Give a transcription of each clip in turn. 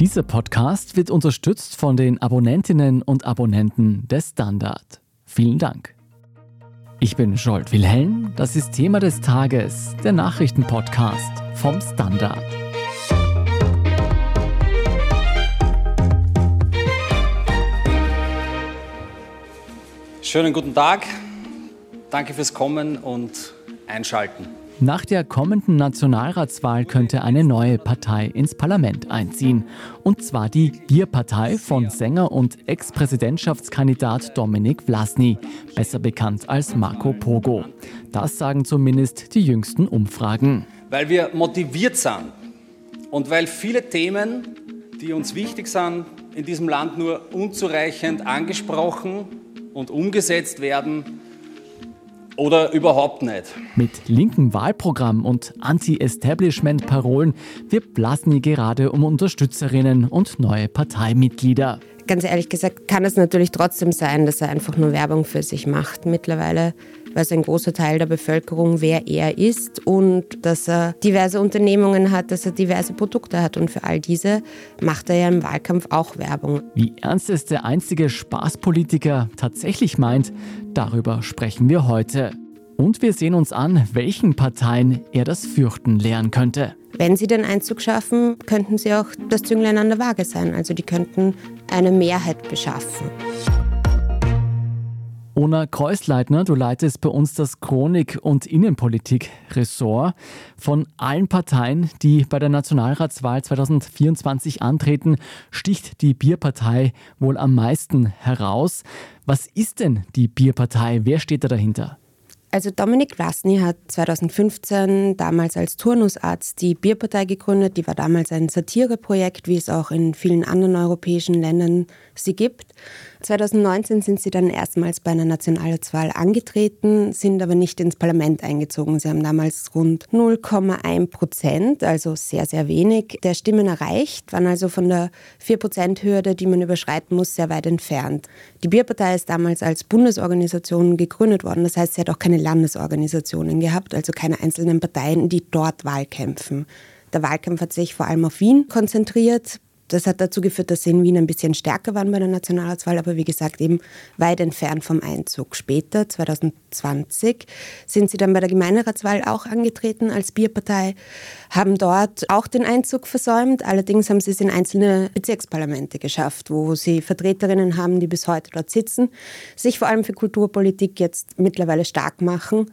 Dieser Podcast wird unterstützt von den Abonnentinnen und Abonnenten des Standard. Vielen Dank. Ich bin Scholt Wilhelm, das ist Thema des Tages, der Nachrichtenpodcast vom Standard. Schönen guten Tag, danke fürs Kommen und Einschalten. Nach der kommenden Nationalratswahl könnte eine neue Partei ins Parlament einziehen. Und zwar die Bierpartei von Sänger und Ex-Präsidentschaftskandidat Dominik Vlasny, besser bekannt als Marco Pogo. Das sagen zumindest die jüngsten Umfragen. Weil wir motiviert sind und weil viele Themen, die uns wichtig sind, in diesem Land nur unzureichend angesprochen und umgesetzt werden, oder überhaupt nicht. Mit linkem Wahlprogramm und Anti-Establishment-Parolen wirbt Blasny gerade um Unterstützerinnen und neue Parteimitglieder. Ganz ehrlich gesagt kann es natürlich trotzdem sein, dass er einfach nur Werbung für sich macht. Mittlerweile weiß ein großer Teil der Bevölkerung, wer er ist und dass er diverse Unternehmungen hat, dass er diverse Produkte hat. Und für all diese macht er ja im Wahlkampf auch Werbung. Wie ernst es der einzige Spaßpolitiker tatsächlich meint, darüber sprechen wir heute. Und wir sehen uns an, welchen Parteien er das Fürchten lehren könnte. Wenn sie den Einzug schaffen, könnten sie auch das Zünglein an der Waage sein. Also die könnten eine Mehrheit beschaffen. Ona Kreuzleitner, du leitest bei uns das Chronik- und Innenpolitik-Ressort. Von allen Parteien, die bei der Nationalratswahl 2024 antreten, sticht die Bierpartei wohl am meisten heraus. Was ist denn die Bierpartei? Wer steht da dahinter? Also Dominik Rasny hat 2015 damals als Turnusarzt die Bierpartei gegründet. Die war damals ein Satireprojekt, wie es auch in vielen anderen europäischen Ländern sie gibt. 2019 sind sie dann erstmals bei einer Nationalratswahl angetreten, sind aber nicht ins Parlament eingezogen. Sie haben damals rund 0,1 Prozent, also sehr, sehr wenig, der Stimmen erreicht, waren also von der 4-Prozent-Hürde, die man überschreiten muss, sehr weit entfernt. Die Bierpartei ist damals als Bundesorganisation gegründet worden. Das heißt, sie hat auch keine Landesorganisationen gehabt, also keine einzelnen Parteien, die dort Wahlkämpfen. Der Wahlkampf hat sich vor allem auf Wien konzentriert. Das hat dazu geführt, dass sie in Wien ein bisschen stärker waren bei der Nationalratswahl, aber wie gesagt eben weit entfernt vom Einzug. Später, 2020, sind sie dann bei der Gemeinderatswahl auch angetreten als Bierpartei, haben dort auch den Einzug versäumt. Allerdings haben sie es in einzelne Bezirksparlamente geschafft, wo sie Vertreterinnen haben, die bis heute dort sitzen, sich vor allem für Kulturpolitik jetzt mittlerweile stark machen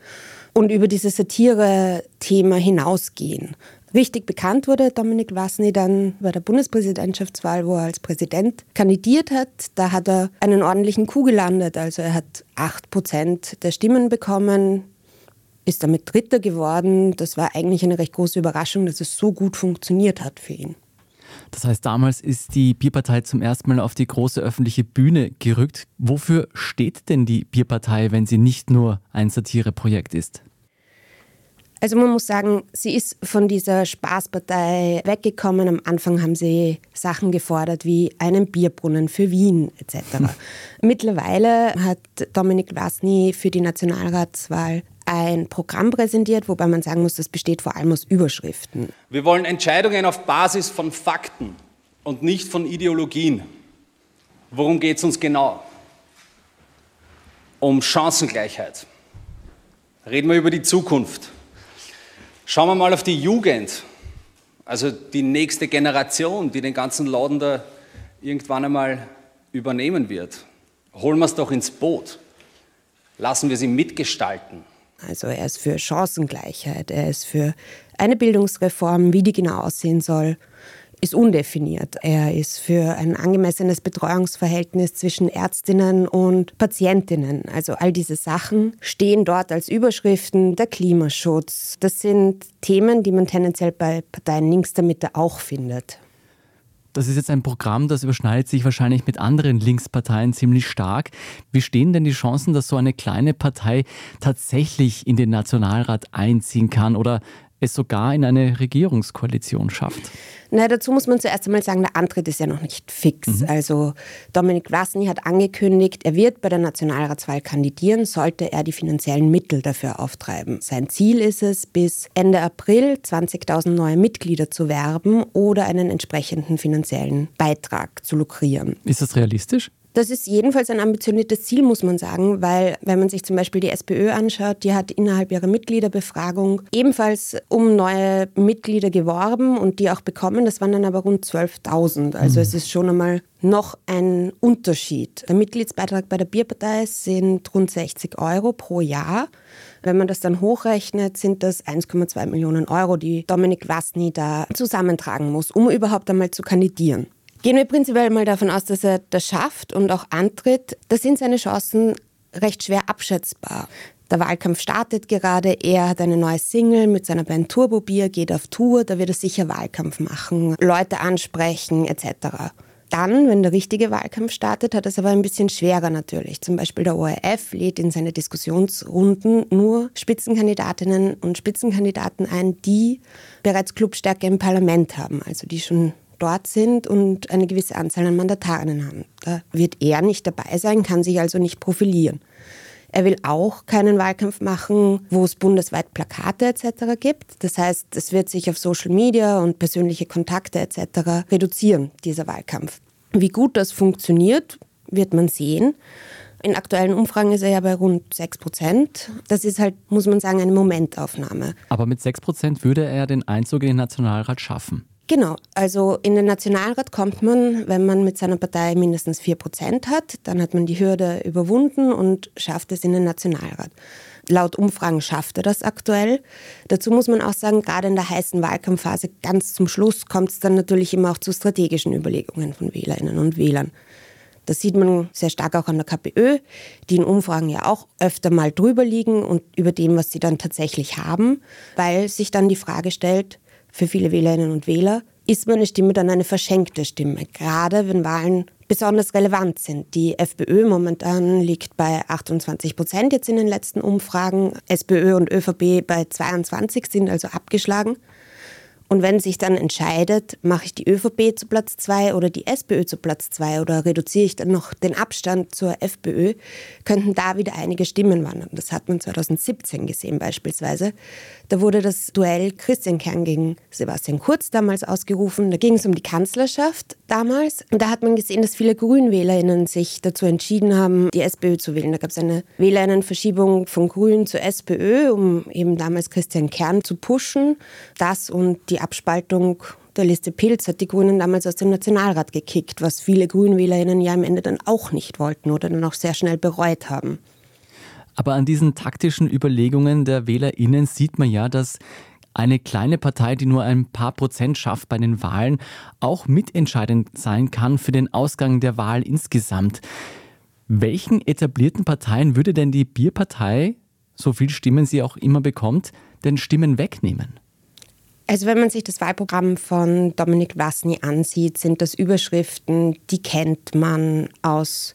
und über dieses Satire-Thema hinausgehen. Richtig bekannt wurde Dominik Wasny dann bei der Bundespräsidentschaftswahl, wo er als Präsident kandidiert hat. Da hat er einen ordentlichen Coup gelandet. Also er hat 8 Prozent der Stimmen bekommen, ist damit Dritter geworden. Das war eigentlich eine recht große Überraschung, dass es so gut funktioniert hat für ihn. Das heißt, damals ist die Bierpartei zum ersten Mal auf die große öffentliche Bühne gerückt. Wofür steht denn die Bierpartei, wenn sie nicht nur ein Satireprojekt ist? Also man muss sagen, sie ist von dieser Spaßpartei weggekommen. Am Anfang haben sie Sachen gefordert wie einen Bierbrunnen für Wien etc. Mittlerweile hat Dominik Wasny für die Nationalratswahl ein Programm präsentiert, wobei man sagen muss, das besteht vor allem aus Überschriften. Wir wollen Entscheidungen auf Basis von Fakten und nicht von Ideologien. Worum geht es uns genau? Um Chancengleichheit. Reden wir über die Zukunft. Schauen wir mal auf die Jugend, also die nächste Generation, die den ganzen Laden da irgendwann einmal übernehmen wird. Holen wir es doch ins Boot. Lassen wir sie mitgestalten. Also er ist für Chancengleichheit, er ist für eine Bildungsreform, wie die genau aussehen soll ist undefiniert. Er ist für ein angemessenes Betreuungsverhältnis zwischen Ärztinnen und Patientinnen. Also all diese Sachen stehen dort als Überschriften. Der Klimaschutz, das sind Themen, die man tendenziell bei Parteien links der Mitte auch findet. Das ist jetzt ein Programm, das überschneidet sich wahrscheinlich mit anderen Linksparteien ziemlich stark. Wie stehen denn die Chancen, dass so eine kleine Partei tatsächlich in den Nationalrat einziehen kann? Oder es sogar in eine Regierungskoalition schafft? Na, dazu muss man zuerst einmal sagen, der Antritt ist ja noch nicht fix. Mhm. Also Dominik Vlasny hat angekündigt, er wird bei der Nationalratswahl kandidieren, sollte er die finanziellen Mittel dafür auftreiben. Sein Ziel ist es, bis Ende April 20.000 neue Mitglieder zu werben oder einen entsprechenden finanziellen Beitrag zu lukrieren. Ist das realistisch? Das ist jedenfalls ein ambitioniertes Ziel, muss man sagen, weil wenn man sich zum Beispiel die SPÖ anschaut, die hat innerhalb ihrer Mitgliederbefragung ebenfalls um neue Mitglieder geworben und die auch bekommen. Das waren dann aber rund 12.000. Also mhm. es ist schon einmal noch ein Unterschied. Der Mitgliedsbeitrag bei der Bierpartei sind rund 60 Euro pro Jahr. Wenn man das dann hochrechnet, sind das 1,2 Millionen Euro, die Dominik Wasny da zusammentragen muss, um überhaupt einmal zu kandidieren. Gehen wir prinzipiell mal davon aus, dass er das schafft und auch antritt. Da sind seine Chancen recht schwer abschätzbar. Der Wahlkampf startet gerade, er hat eine neue Single mit seiner Band Turbo Bier, geht auf Tour, da wird er sicher Wahlkampf machen, Leute ansprechen etc. Dann, wenn der richtige Wahlkampf startet, hat es aber ein bisschen schwerer natürlich. Zum Beispiel der ORF lädt in seine Diskussionsrunden nur Spitzenkandidatinnen und Spitzenkandidaten ein, die bereits Clubstärke im Parlament haben, also die schon dort sind und eine gewisse Anzahl an Mandatarinnen haben. Da wird er nicht dabei sein, kann sich also nicht profilieren. Er will auch keinen Wahlkampf machen, wo es bundesweit Plakate etc. gibt. Das heißt, es wird sich auf Social Media und persönliche Kontakte etc. reduzieren, dieser Wahlkampf. Wie gut das funktioniert, wird man sehen. In aktuellen Umfragen ist er ja bei rund 6 Prozent. Das ist halt, muss man sagen, eine Momentaufnahme. Aber mit 6 Prozent würde er den Einzug in den Nationalrat schaffen. Genau, also in den Nationalrat kommt man, wenn man mit seiner Partei mindestens 4 Prozent hat, dann hat man die Hürde überwunden und schafft es in den Nationalrat. Laut Umfragen schafft er das aktuell. Dazu muss man auch sagen, gerade in der heißen Wahlkampfphase ganz zum Schluss kommt es dann natürlich immer auch zu strategischen Überlegungen von Wählerinnen und Wählern. Das sieht man sehr stark auch an der KPÖ, die in Umfragen ja auch öfter mal drüber liegen und über dem, was sie dann tatsächlich haben, weil sich dann die Frage stellt, für viele Wählerinnen und Wähler, ist meine Stimme dann eine verschenkte Stimme, gerade wenn Wahlen besonders relevant sind. Die FPÖ momentan liegt bei 28 Prozent jetzt in den letzten Umfragen, SPÖ und ÖVP bei 22 sind also abgeschlagen. Und wenn sich dann entscheidet, mache ich die ÖVP zu Platz 2 oder die SPÖ zu Platz 2 oder reduziere ich dann noch den Abstand zur FPÖ, könnten da wieder einige Stimmen wandern. Das hat man 2017 gesehen beispielsweise. Da wurde das Duell Christian Kern gegen Sebastian Kurz damals ausgerufen. Da ging es um die Kanzlerschaft damals. Und da hat man gesehen, dass viele GrünwählerInnen sich dazu entschieden haben, die SPÖ zu wählen. Da gab es eine Wählerinnenverschiebung von Grün zur SPÖ, um eben damals Christian Kern zu pushen. Das und die die Abspaltung der Liste Pilz hat die Grünen damals aus dem Nationalrat gekickt, was viele GrünwählerInnen ja am Ende dann auch nicht wollten oder dann auch sehr schnell bereut haben. Aber an diesen taktischen Überlegungen der WählerInnen sieht man ja, dass eine kleine Partei, die nur ein paar Prozent schafft bei den Wahlen, auch mitentscheidend sein kann für den Ausgang der Wahl insgesamt. Welchen etablierten Parteien würde denn die Bierpartei, so viel Stimmen sie auch immer bekommt, denn Stimmen wegnehmen? Also wenn man sich das Wahlprogramm von Dominik Wasny ansieht, sind das Überschriften, die kennt man aus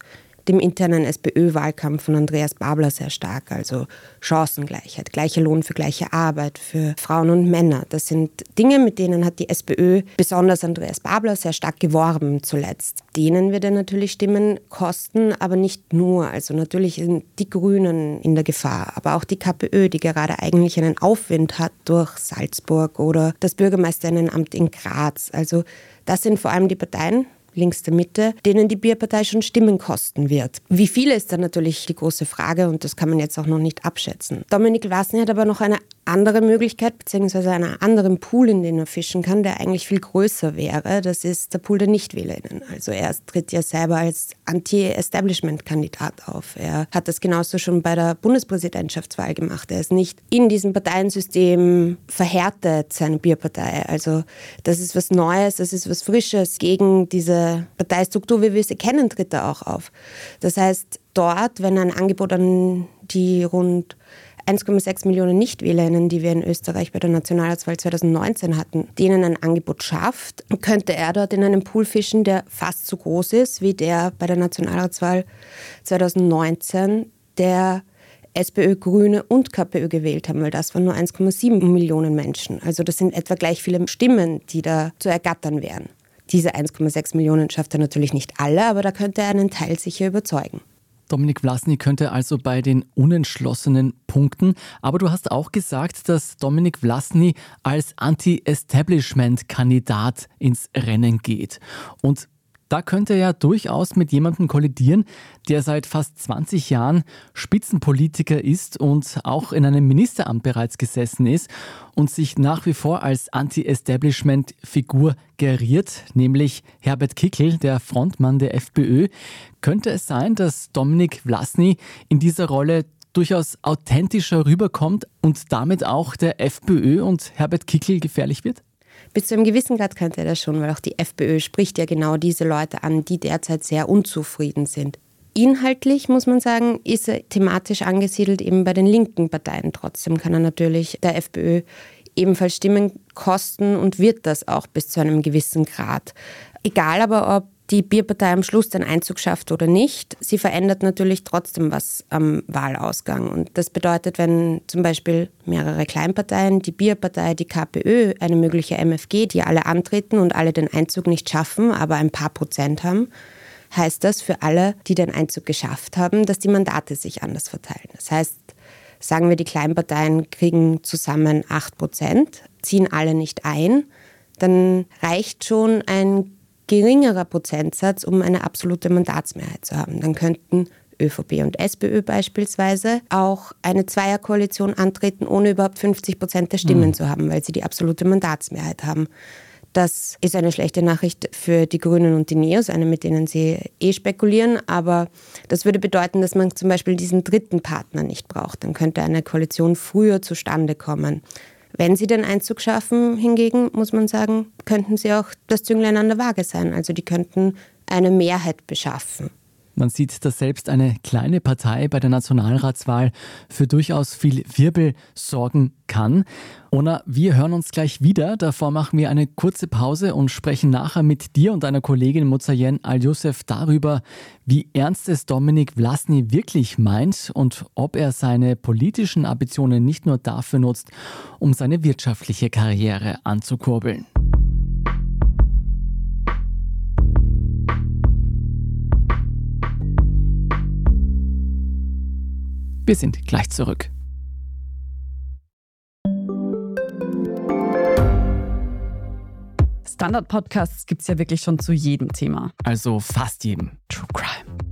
dem internen SPÖ-Wahlkampf von Andreas Babler sehr stark. Also Chancengleichheit, gleicher Lohn für gleiche Arbeit für Frauen und Männer. Das sind Dinge, mit denen hat die SPÖ, besonders Andreas Babler, sehr stark geworben zuletzt. Denen wird er natürlich Stimmen kosten, aber nicht nur. Also natürlich sind die Grünen in der Gefahr, aber auch die KPÖ, die gerade eigentlich einen Aufwind hat durch Salzburg oder das Bürgermeisterinnenamt in Graz. Also das sind vor allem die Parteien, links der Mitte, denen die Bierpartei schon Stimmen kosten wird. Wie viele ist dann natürlich die große Frage und das kann man jetzt auch noch nicht abschätzen. Dominik Wasny hat aber noch eine andere Möglichkeit, beziehungsweise einen anderen Pool, in den er fischen kann, der eigentlich viel größer wäre. Das ist der Pool der Nichtwählerinnen. Also er tritt ja selber als Anti-Establishment-Kandidat auf. Er hat das genauso schon bei der Bundespräsidentschaftswahl gemacht. Er ist nicht in diesem Parteiensystem verhärtet, seine Bierpartei. Also das ist was Neues, das ist was Frisches. Gegen diese Parteistruktur, wie wir sie kennen, tritt er auch auf. Das heißt, dort, wenn ein Angebot an die rund 1,6 Millionen Nichtwählerinnen, die wir in Österreich bei der Nationalratswahl 2019 hatten, denen ein Angebot schafft, könnte er dort in einem Pool fischen, der fast so groß ist wie der bei der Nationalratswahl 2019 der SPÖ, Grüne und KPÖ gewählt haben, weil das waren nur 1,7 Millionen Menschen. Also das sind etwa gleich viele Stimmen, die da zu ergattern wären. Diese 1,6 Millionen schafft er natürlich nicht alle, aber da könnte er einen Teil sicher überzeugen. Dominik Vlasny könnte also bei den Unentschlossenen punkten. Aber du hast auch gesagt, dass Dominik Vlasny als Anti-Establishment-Kandidat ins Rennen geht. Und da könnte er ja durchaus mit jemandem kollidieren, der seit fast 20 Jahren Spitzenpolitiker ist und auch in einem Ministeramt bereits gesessen ist und sich nach wie vor als Anti-Establishment-Figur geriert, nämlich Herbert Kickel, der Frontmann der FPÖ. Könnte es sein, dass Dominik Vlasny in dieser Rolle durchaus authentischer rüberkommt und damit auch der FPÖ und Herbert Kickel gefährlich wird? Bis zu einem gewissen Grad könnte er das schon, weil auch die FPÖ spricht ja genau diese Leute an, die derzeit sehr unzufrieden sind. Inhaltlich muss man sagen, ist er thematisch angesiedelt eben bei den linken Parteien. Trotzdem kann er natürlich der FPÖ ebenfalls Stimmen kosten und wird das auch bis zu einem gewissen Grad. Egal aber, ob die Bierpartei am Schluss den Einzug schafft oder nicht, sie verändert natürlich trotzdem was am Wahlausgang. Und das bedeutet, wenn zum Beispiel mehrere Kleinparteien, die Bierpartei, die KPÖ, eine mögliche MFG, die alle antreten und alle den Einzug nicht schaffen, aber ein paar Prozent haben, heißt das für alle, die den Einzug geschafft haben, dass die Mandate sich anders verteilen. Das heißt, sagen wir, die Kleinparteien kriegen zusammen 8 Prozent, ziehen alle nicht ein, dann reicht schon ein geringerer Prozentsatz, um eine absolute Mandatsmehrheit zu haben. Dann könnten ÖVP und SPÖ beispielsweise auch eine Zweierkoalition antreten, ohne überhaupt 50 Prozent der Stimmen mhm. zu haben, weil sie die absolute Mandatsmehrheit haben. Das ist eine schlechte Nachricht für die Grünen und die Neos, eine, mit denen sie eh spekulieren. Aber das würde bedeuten, dass man zum Beispiel diesen dritten Partner nicht braucht. Dann könnte eine Koalition früher zustande kommen. Wenn sie den Einzug schaffen, hingegen, muss man sagen, könnten sie auch das Zünglein an der Waage sein. Also die könnten eine Mehrheit beschaffen. Man sieht, dass selbst eine kleine Partei bei der Nationalratswahl für durchaus viel Wirbel sorgen kann. Ona, wir hören uns gleich wieder. Davor machen wir eine kurze Pause und sprechen nachher mit dir und deiner Kollegin Mozayen Al-Youssef darüber, wie ernst es Dominik Vlasny wirklich meint und ob er seine politischen Ambitionen nicht nur dafür nutzt, um seine wirtschaftliche Karriere anzukurbeln. Wir sind gleich zurück. Standard-Podcasts gibt es ja wirklich schon zu jedem Thema. Also fast jedem. True Crime.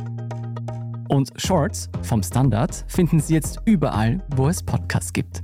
Und Shorts vom Standard finden Sie jetzt überall, wo es Podcasts gibt.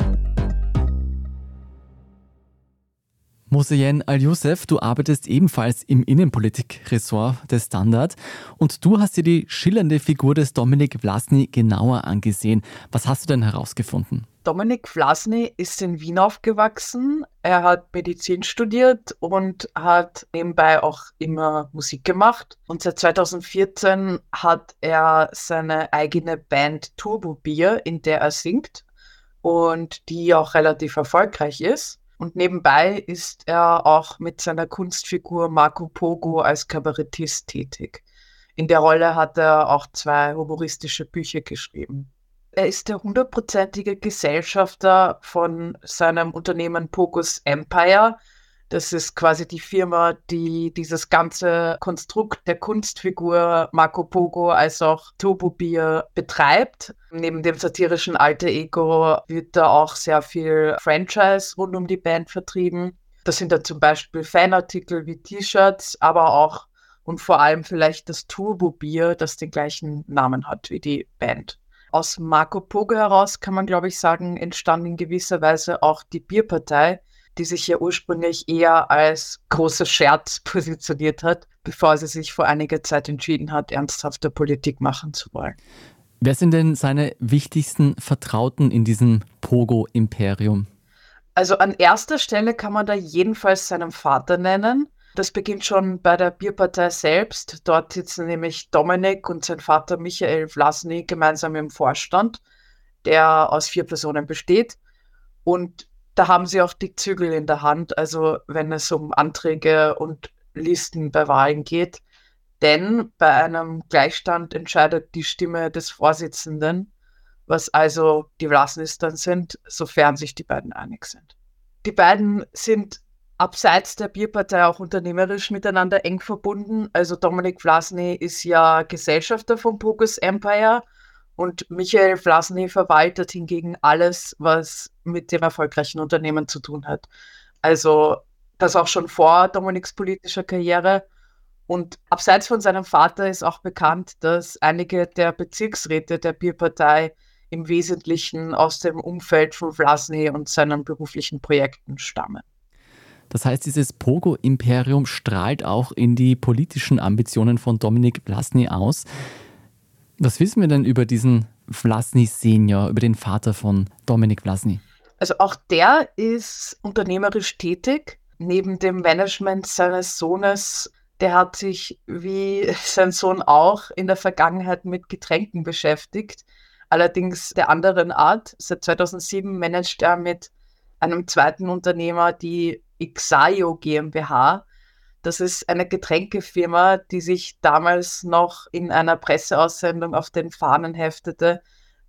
Moseyen Al-Youssef, du arbeitest ebenfalls im Innenpolitik-Ressort des Standard und du hast dir die schillernde Figur des Dominik Vlasny genauer angesehen. Was hast du denn herausgefunden? Dominik Vlasny ist in Wien aufgewachsen. Er hat Medizin studiert und hat nebenbei auch immer Musik gemacht. Und seit 2014 hat er seine eigene Band Turbo Bier, in der er singt und die auch relativ erfolgreich ist. Und nebenbei ist er auch mit seiner Kunstfigur Marco Pogo als Kabarettist tätig. In der Rolle hat er auch zwei humoristische Bücher geschrieben. Er ist der hundertprozentige Gesellschafter von seinem Unternehmen Pogos Empire, das ist quasi die Firma, die dieses ganze Konstrukt der Kunstfigur Marco Pogo als auch Turbo Bier betreibt. Neben dem satirischen Alter Ego wird da auch sehr viel Franchise rund um die Band vertrieben. Das sind da zum Beispiel Fanartikel wie T-Shirts, aber auch und vor allem vielleicht das Turbo Bier, das den gleichen Namen hat wie die Band. Aus Marco Pogo heraus kann man, glaube ich, sagen, entstand in gewisser Weise auch die Bierpartei, die sich ja ursprünglich eher als großer Scherz positioniert hat, bevor sie sich vor einiger Zeit entschieden hat, ernsthafte Politik machen zu wollen. Wer sind denn seine wichtigsten Vertrauten in diesem Pogo-Imperium? Also an erster Stelle kann man da jedenfalls seinen Vater nennen. Das beginnt schon bei der Bierpartei selbst. Dort sitzen nämlich Dominik und sein Vater Michael Vlasny gemeinsam im Vorstand, der aus vier Personen besteht. Und da haben sie auch die Zügel in der Hand, also wenn es um Anträge und Listen bei Wahlen geht. Denn bei einem Gleichstand entscheidet die Stimme des Vorsitzenden was also die Vlasnis dann sind, sofern sich die beiden einig sind. Die beiden sind abseits der Bierpartei auch unternehmerisch miteinander eng verbunden. Also Dominik Vlasny ist ja Gesellschafter von Pokus Empire und Michael Vlasny verwaltet hingegen alles, was mit dem erfolgreichen Unternehmen zu tun hat. Also das auch schon vor Dominiks politischer Karriere. Und abseits von seinem Vater ist auch bekannt, dass einige der Bezirksräte der Bierpartei im Wesentlichen aus dem Umfeld von Vlasny und seinen beruflichen Projekten stammen. Das heißt, dieses Pogo-Imperium strahlt auch in die politischen Ambitionen von Dominik Vlasny aus. Was wissen wir denn über diesen Vlasny Senior, über den Vater von Dominik Vlasny? Also auch der ist unternehmerisch tätig. Neben dem Management seines Sohnes, der hat sich wie sein Sohn auch in der Vergangenheit mit Getränken beschäftigt allerdings der anderen Art. Seit 2007 managt er mit einem zweiten Unternehmer die Ixayo GmbH. Das ist eine Getränkefirma, die sich damals noch in einer Presseaussendung auf den Fahnen heftete,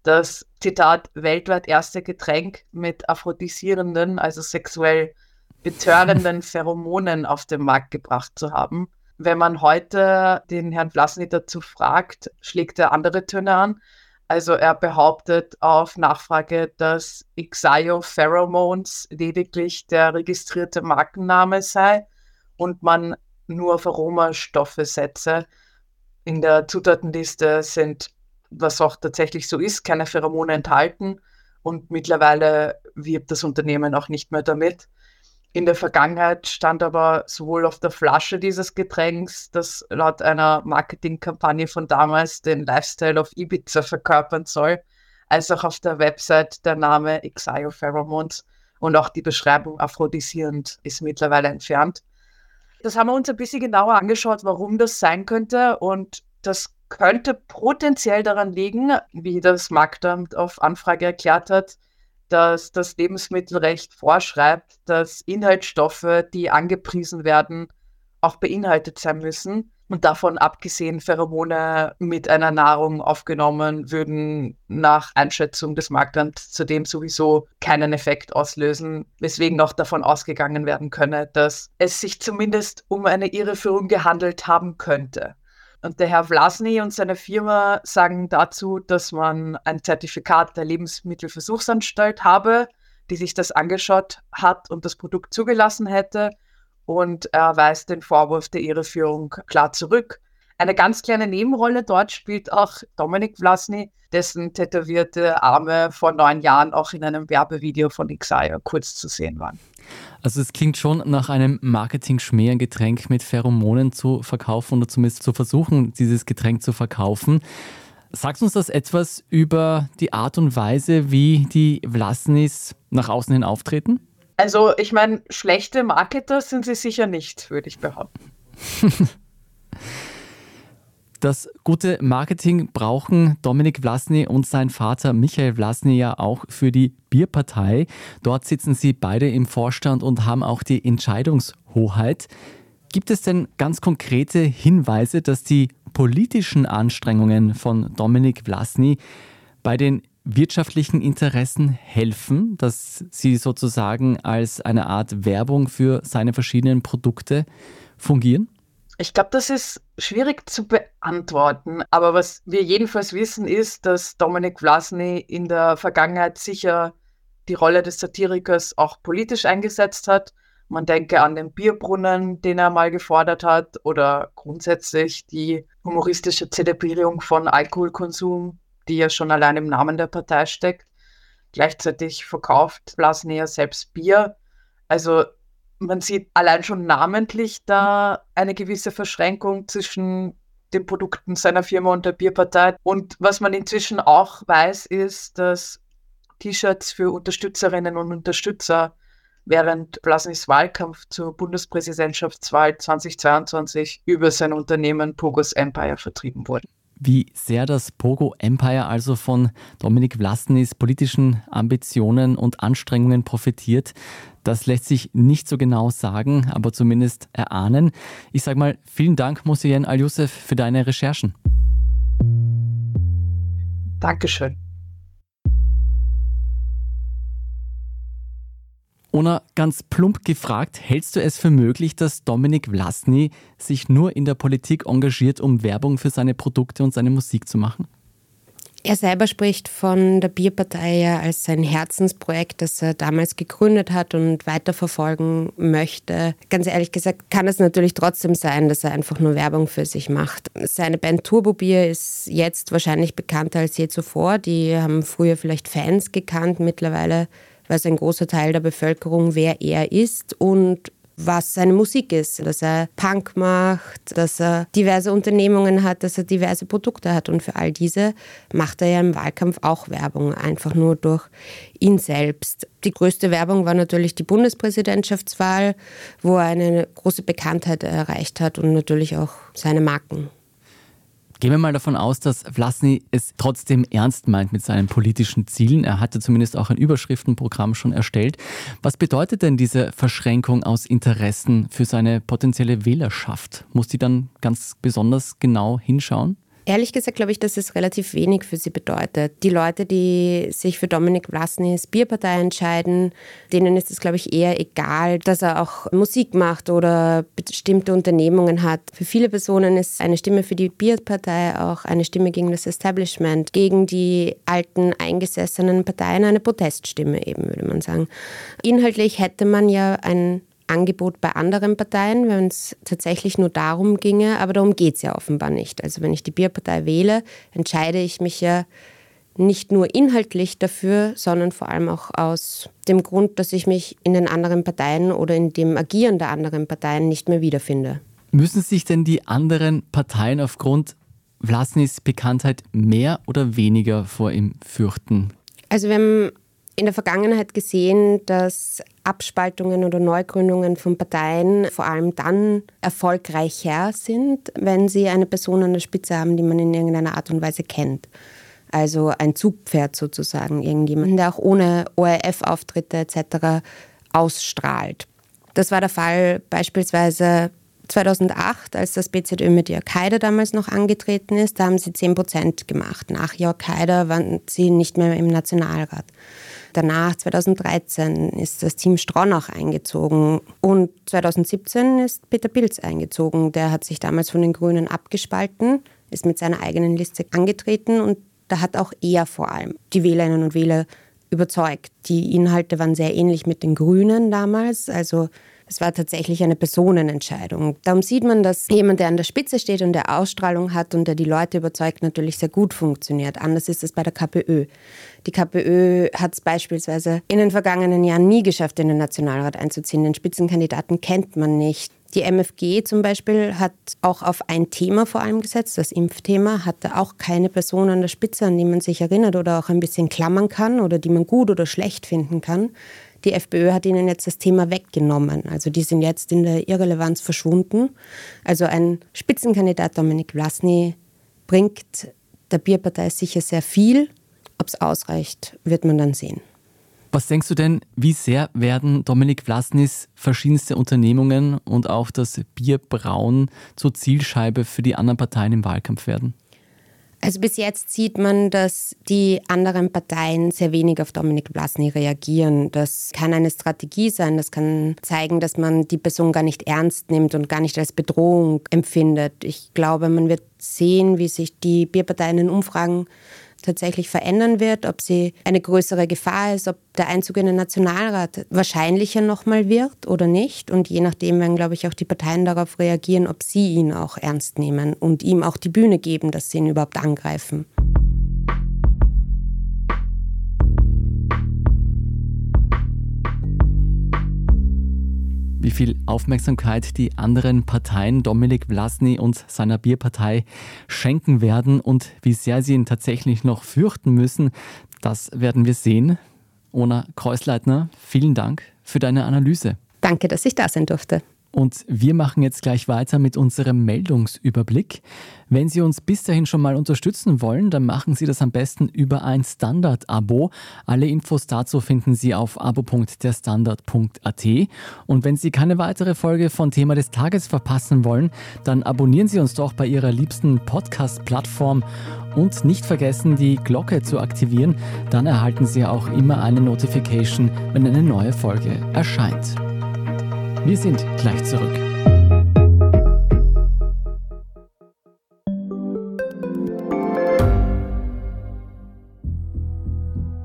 das Zitat weltweit erste Getränk mit aphrodisierenden, also sexuell betörenden Pheromonen auf den Markt gebracht zu haben. Wenn man heute den Herrn Vlasny dazu fragt, schlägt er andere Töne an. Also er behauptet auf Nachfrage, dass Ixayo Pheromones lediglich der registrierte Markenname sei und man nur auf Aromastoffe setze. In der Zutatenliste sind, was auch tatsächlich so ist, keine Pheromone enthalten und mittlerweile wirbt das Unternehmen auch nicht mehr damit. In der Vergangenheit stand aber sowohl auf der Flasche dieses Getränks, das laut einer Marketingkampagne von damals den Lifestyle of Ibiza verkörpern soll, als auch auf der Website der Name Exio Pheromones und auch die Beschreibung aphrodisierend ist mittlerweile entfernt. Das haben wir uns ein bisschen genauer angeschaut, warum das sein könnte und das könnte potenziell daran liegen, wie das Marktamt auf Anfrage erklärt hat, dass das Lebensmittelrecht vorschreibt, dass Inhaltsstoffe, die angepriesen werden, auch beinhaltet sein müssen. Und davon abgesehen, Pheromone mit einer Nahrung aufgenommen würden nach Einschätzung des Marktamts zudem sowieso keinen Effekt auslösen, weswegen auch davon ausgegangen werden könne, dass es sich zumindest um eine Irreführung gehandelt haben könnte. Und der Herr Vlasny und seine Firma sagen dazu, dass man ein Zertifikat der Lebensmittelversuchsanstalt habe, die sich das angeschaut hat und das Produkt zugelassen hätte. Und er weist den Vorwurf der Irreführung klar zurück. Eine ganz kleine Nebenrolle dort spielt auch Dominik Vlasny, dessen tätowierte Arme vor neun Jahren auch in einem Werbevideo von Xaya kurz zu sehen waren. Also es klingt schon nach einem Marketing-Schmäh, ein Getränk mit Pheromonen zu verkaufen oder zumindest zu versuchen, dieses Getränk zu verkaufen. Sagt uns das etwas über die Art und Weise, wie die Vlasnis nach außen hin auftreten? Also ich meine, schlechte Marketer sind sie sicher nicht, würde ich behaupten. Das gute Marketing brauchen Dominik Vlasny und sein Vater Michael Vlasny ja auch für die Bierpartei. Dort sitzen sie beide im Vorstand und haben auch die Entscheidungshoheit. Gibt es denn ganz konkrete Hinweise, dass die politischen Anstrengungen von Dominik Vlasny bei den wirtschaftlichen Interessen helfen, dass sie sozusagen als eine Art Werbung für seine verschiedenen Produkte fungieren? Ich glaube, das ist schwierig zu beantworten. Aber was wir jedenfalls wissen, ist, dass Dominik Vlasny in der Vergangenheit sicher die Rolle des Satirikers auch politisch eingesetzt hat. Man denke an den Bierbrunnen, den er mal gefordert hat, oder grundsätzlich die humoristische Zelebrierung von Alkoholkonsum, die ja schon allein im Namen der Partei steckt. Gleichzeitig verkauft Vlasny ja selbst Bier. Also man sieht allein schon namentlich da eine gewisse Verschränkung zwischen den Produkten seiner Firma und der Bierpartei. Und was man inzwischen auch weiß, ist, dass T-Shirts für Unterstützerinnen und Unterstützer während Blasnys Wahlkampf zur Bundespräsidentschaftswahl 2022 über sein Unternehmen Pogos Empire vertrieben wurden. Wie sehr das Pogo Empire also von Dominik Vlasnys politischen Ambitionen und Anstrengungen profitiert, das lässt sich nicht so genau sagen, aber zumindest erahnen. Ich sage mal, vielen Dank, Mosien Al-Youssef, für deine Recherchen. Dankeschön. Ona, ganz plump gefragt, hältst du es für möglich, dass Dominik Vlasny sich nur in der Politik engagiert, um Werbung für seine Produkte und seine Musik zu machen? Er selber spricht von der Bierpartei ja als sein Herzensprojekt, das er damals gegründet hat und weiterverfolgen möchte. Ganz ehrlich gesagt kann es natürlich trotzdem sein, dass er einfach nur Werbung für sich macht. Seine Band Turbo Bier ist jetzt wahrscheinlich bekannter als je zuvor. Die haben früher vielleicht Fans gekannt, mittlerweile weiß ein großer Teil der Bevölkerung, wer er ist und was seine Musik ist, dass er Punk macht, dass er diverse Unternehmungen hat, dass er diverse Produkte hat. Und für all diese macht er ja im Wahlkampf auch Werbung, einfach nur durch ihn selbst. Die größte Werbung war natürlich die Bundespräsidentschaftswahl, wo er eine große Bekanntheit erreicht hat und natürlich auch seine Marken. Gehen wir mal davon aus, dass Vlasny es trotzdem ernst meint mit seinen politischen Zielen. Er hatte zumindest auch ein Überschriftenprogramm schon erstellt. Was bedeutet denn diese Verschränkung aus Interessen für seine potenzielle Wählerschaft? Muss die dann ganz besonders genau hinschauen? Ehrlich gesagt glaube ich, dass es relativ wenig für sie bedeutet. Die Leute, die sich für Dominik Vlasnys Bierpartei entscheiden, denen ist es, glaube ich, eher egal, dass er auch Musik macht oder bestimmte Unternehmungen hat. Für viele Personen ist eine Stimme für die Bierpartei auch eine Stimme gegen das Establishment, gegen die alten eingesessenen Parteien eine Proteststimme eben, würde man sagen. Inhaltlich hätte man ja ein Angebot bei anderen Parteien, wenn es tatsächlich nur darum ginge, aber darum geht es ja offenbar nicht. Also wenn ich die Bierpartei wähle, entscheide ich mich ja nicht nur inhaltlich dafür, sondern vor allem auch aus dem Grund, dass ich mich in den anderen Parteien oder in dem Agieren der anderen Parteien nicht mehr wiederfinde. Müssen sich denn die anderen Parteien aufgrund Vlasnys Bekanntheit mehr oder weniger vor ihm fürchten? Also wir haben in der Vergangenheit gesehen, dass Abspaltungen oder Neugründungen von Parteien vor allem dann erfolgreicher sind, wenn sie eine Person an der Spitze haben, die man in irgendeiner Art und Weise kennt. Also ein Zugpferd sozusagen, irgendjemand, der auch ohne ORF-Auftritte etc. ausstrahlt. Das war der Fall beispielsweise 2008, als das BZÖ mit Jörg Haider damals noch angetreten ist. Da haben sie 10 Prozent gemacht. Nach Jörg Haider waren sie nicht mehr im Nationalrat. Danach, 2013, ist das Team Stronach eingezogen und 2017 ist Peter Pilz eingezogen. Der hat sich damals von den Grünen abgespalten, ist mit seiner eigenen Liste angetreten und da hat auch er vor allem die Wählerinnen und Wähler überzeugt. Die Inhalte waren sehr ähnlich mit den Grünen damals, also es war tatsächlich eine Personenentscheidung. Darum sieht man, dass jemand, der an der Spitze steht und der Ausstrahlung hat und der die Leute überzeugt, natürlich sehr gut funktioniert. Anders ist es bei der KPÖ. Die KPÖ hat es beispielsweise in den vergangenen Jahren nie geschafft, in den Nationalrat einzuziehen. Den Spitzenkandidaten kennt man nicht. Die MFG zum Beispiel hat auch auf ein Thema vor allem gesetzt, das Impfthema, hatte auch keine Person an der Spitze, an die man sich erinnert oder auch ein bisschen klammern kann oder die man gut oder schlecht finden kann. Die FPÖ hat ihnen jetzt das Thema weggenommen. Also die sind jetzt in der Irrelevanz verschwunden. Also ein Spitzenkandidat Dominik Vlasny bringt der Bierpartei sicher sehr viel. Ob es ausreicht, wird man dann sehen. Was denkst du denn, wie sehr werden Dominik Vlasnys verschiedenste Unternehmungen und auch das Bierbrauen zur Zielscheibe für die anderen Parteien im Wahlkampf werden? Also bis jetzt sieht man, dass die anderen Parteien sehr wenig auf Dominik Blasny reagieren. Das kann eine Strategie sein, das kann zeigen, dass man die Person gar nicht ernst nimmt und gar nicht als Bedrohung empfindet. Ich glaube, man wird sehen, wie sich die Bierparteien in Umfragen tatsächlich verändern wird, ob sie eine größere Gefahr ist, ob der Einzug in den Nationalrat wahrscheinlicher nochmal wird oder nicht. Und je nachdem werden, glaube ich, auch die Parteien darauf reagieren, ob sie ihn auch ernst nehmen und ihm auch die Bühne geben, dass sie ihn überhaupt angreifen. Wie viel Aufmerksamkeit die anderen Parteien Dominik Vlasny und seiner Bierpartei schenken werden und wie sehr sie ihn tatsächlich noch fürchten müssen, das werden wir sehen. Ona Kreuzleitner, vielen Dank für deine Analyse. Danke, dass ich da sein durfte. Und wir machen jetzt gleich weiter mit unserem Meldungsüberblick. Wenn Sie uns bis dahin schon mal unterstützen wollen, dann machen Sie das am besten über ein Standard-Abo. Alle Infos dazu finden Sie auf abo.derstandard.at. Und wenn Sie keine weitere Folge von Thema des Tages verpassen wollen, dann abonnieren Sie uns doch bei Ihrer liebsten Podcast-Plattform und nicht vergessen, die Glocke zu aktivieren. Dann erhalten Sie auch immer eine Notification, wenn eine neue Folge erscheint. Wir sind gleich zurück.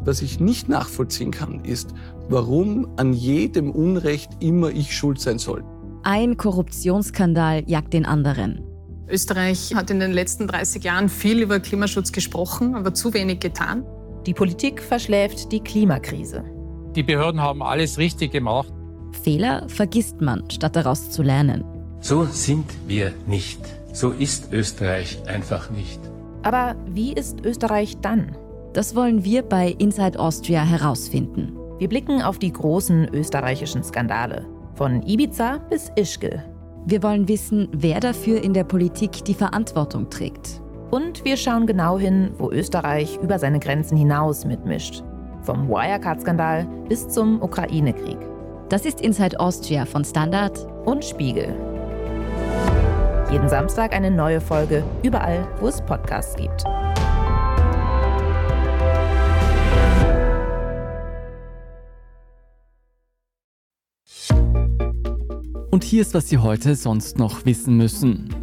Was ich nicht nachvollziehen kann, ist, warum an jedem Unrecht immer ich schuld sein soll. Ein Korruptionsskandal jagt den anderen. Österreich hat in den letzten 30 Jahren viel über Klimaschutz gesprochen, aber zu wenig getan. Die Politik verschläft die Klimakrise. Die Behörden haben alles richtig gemacht. Fehler vergisst man, statt daraus zu lernen. So sind wir nicht. So ist Österreich einfach nicht. Aber wie ist Österreich dann? Das wollen wir bei Inside Austria herausfinden. Wir blicken auf die großen österreichischen Skandale. Von Ibiza bis Ischgl. Wir wollen wissen, wer dafür in der Politik die Verantwortung trägt. Und wir schauen genau hin, wo Österreich über seine Grenzen hinaus mitmischt. Vom Wirecard-Skandal bis zum Ukraine-Krieg. Das ist Inside Austria von Standard und Spiegel. Jeden Samstag eine neue Folge, überall, wo es Podcasts gibt. Und hier ist, was Sie heute sonst noch wissen müssen.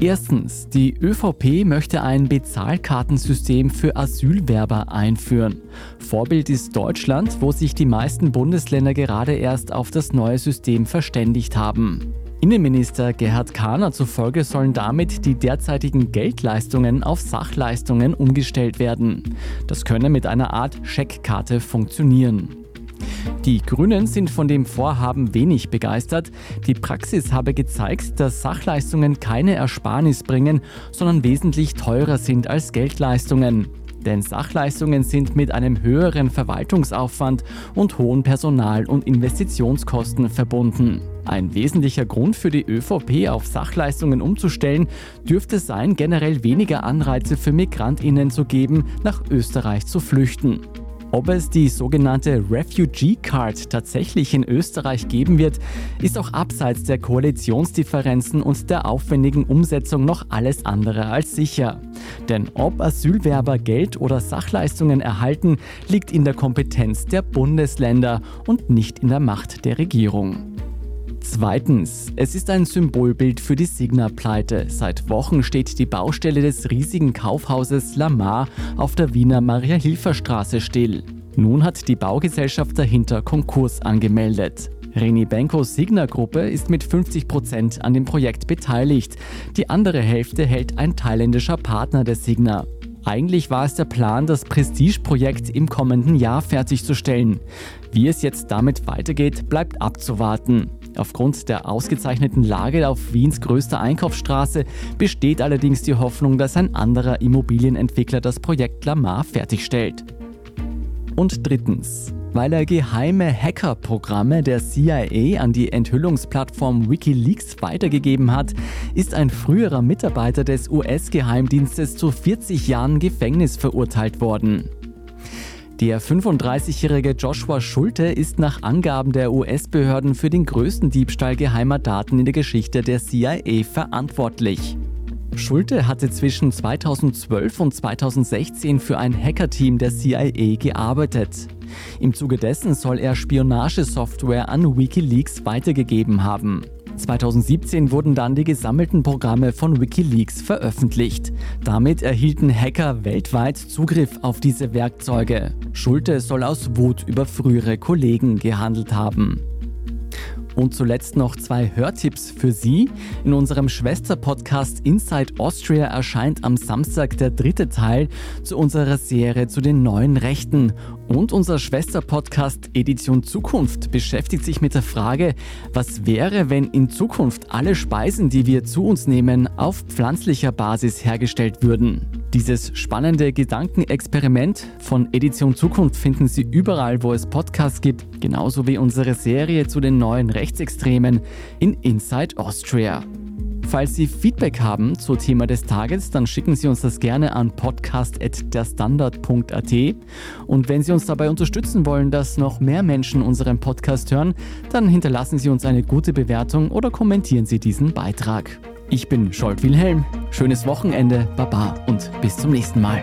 Erstens, die ÖVP möchte ein Bezahlkartensystem für Asylwerber einführen. Vorbild ist Deutschland, wo sich die meisten Bundesländer gerade erst auf das neue System verständigt haben. Innenminister Gerhard Kahner zufolge sollen damit die derzeitigen Geldleistungen auf Sachleistungen umgestellt werden. Das könne mit einer Art Scheckkarte funktionieren. Die Grünen sind von dem Vorhaben wenig begeistert. Die Praxis habe gezeigt, dass Sachleistungen keine Ersparnis bringen, sondern wesentlich teurer sind als Geldleistungen. Denn Sachleistungen sind mit einem höheren Verwaltungsaufwand und hohen Personal- und Investitionskosten verbunden. Ein wesentlicher Grund für die ÖVP auf Sachleistungen umzustellen, dürfte sein, generell weniger Anreize für Migrantinnen zu geben, nach Österreich zu flüchten. Ob es die sogenannte Refugee Card tatsächlich in Österreich geben wird, ist auch abseits der Koalitionsdifferenzen und der aufwendigen Umsetzung noch alles andere als sicher. Denn ob Asylwerber Geld oder Sachleistungen erhalten, liegt in der Kompetenz der Bundesländer und nicht in der Macht der Regierung. Zweitens, es ist ein Symbolbild für die Signa-Pleite. Seit Wochen steht die Baustelle des riesigen Kaufhauses Lamar auf der Wiener Maria-Hilfer-Straße still. Nun hat die Baugesellschaft dahinter Konkurs angemeldet. Reni Benkos Signa-Gruppe ist mit 50 Prozent an dem Projekt beteiligt. Die andere Hälfte hält ein thailändischer Partner der Signa. Eigentlich war es der Plan, das Prestige-Projekt im kommenden Jahr fertigzustellen. Wie es jetzt damit weitergeht, bleibt abzuwarten. Aufgrund der ausgezeichneten Lage auf Wiens größter Einkaufsstraße besteht allerdings die Hoffnung, dass ein anderer Immobilienentwickler das Projekt Lamar fertigstellt. Und drittens, weil er geheime Hackerprogramme der CIA an die Enthüllungsplattform Wikileaks weitergegeben hat, ist ein früherer Mitarbeiter des US-Geheimdienstes zu 40 Jahren Gefängnis verurteilt worden. Der 35-jährige Joshua Schulte ist nach Angaben der US-Behörden für den größten Diebstahl geheimer Daten in der Geschichte der CIA verantwortlich. Schulte hatte zwischen 2012 und 2016 für ein Hackerteam der CIA gearbeitet. Im Zuge dessen soll er Spionagesoftware an Wikileaks weitergegeben haben. 2017 wurden dann die gesammelten Programme von Wikileaks veröffentlicht. Damit erhielten Hacker weltweit Zugriff auf diese Werkzeuge. Schulte soll aus Wut über frühere Kollegen gehandelt haben. Und zuletzt noch zwei Hörtipps für Sie. In unserem Schwesterpodcast Inside Austria erscheint am Samstag der dritte Teil zu unserer Serie zu den neuen Rechten. Und unser Schwesterpodcast Edition Zukunft beschäftigt sich mit der Frage, was wäre, wenn in Zukunft alle Speisen, die wir zu uns nehmen, auf pflanzlicher Basis hergestellt würden. Dieses spannende Gedankenexperiment von Edition Zukunft finden Sie überall, wo es Podcasts gibt, genauso wie unsere Serie zu den neuen Rechtsextremen in Inside Austria. Falls Sie Feedback haben zu Thema des Tages, dann schicken Sie uns das gerne an podcast.derstandard.at. Und wenn Sie uns dabei unterstützen wollen, dass noch mehr Menschen unseren Podcast hören, dann hinterlassen Sie uns eine gute Bewertung oder kommentieren Sie diesen Beitrag. Ich bin Scholt Wilhelm. Schönes Wochenende, Baba und bis zum nächsten Mal.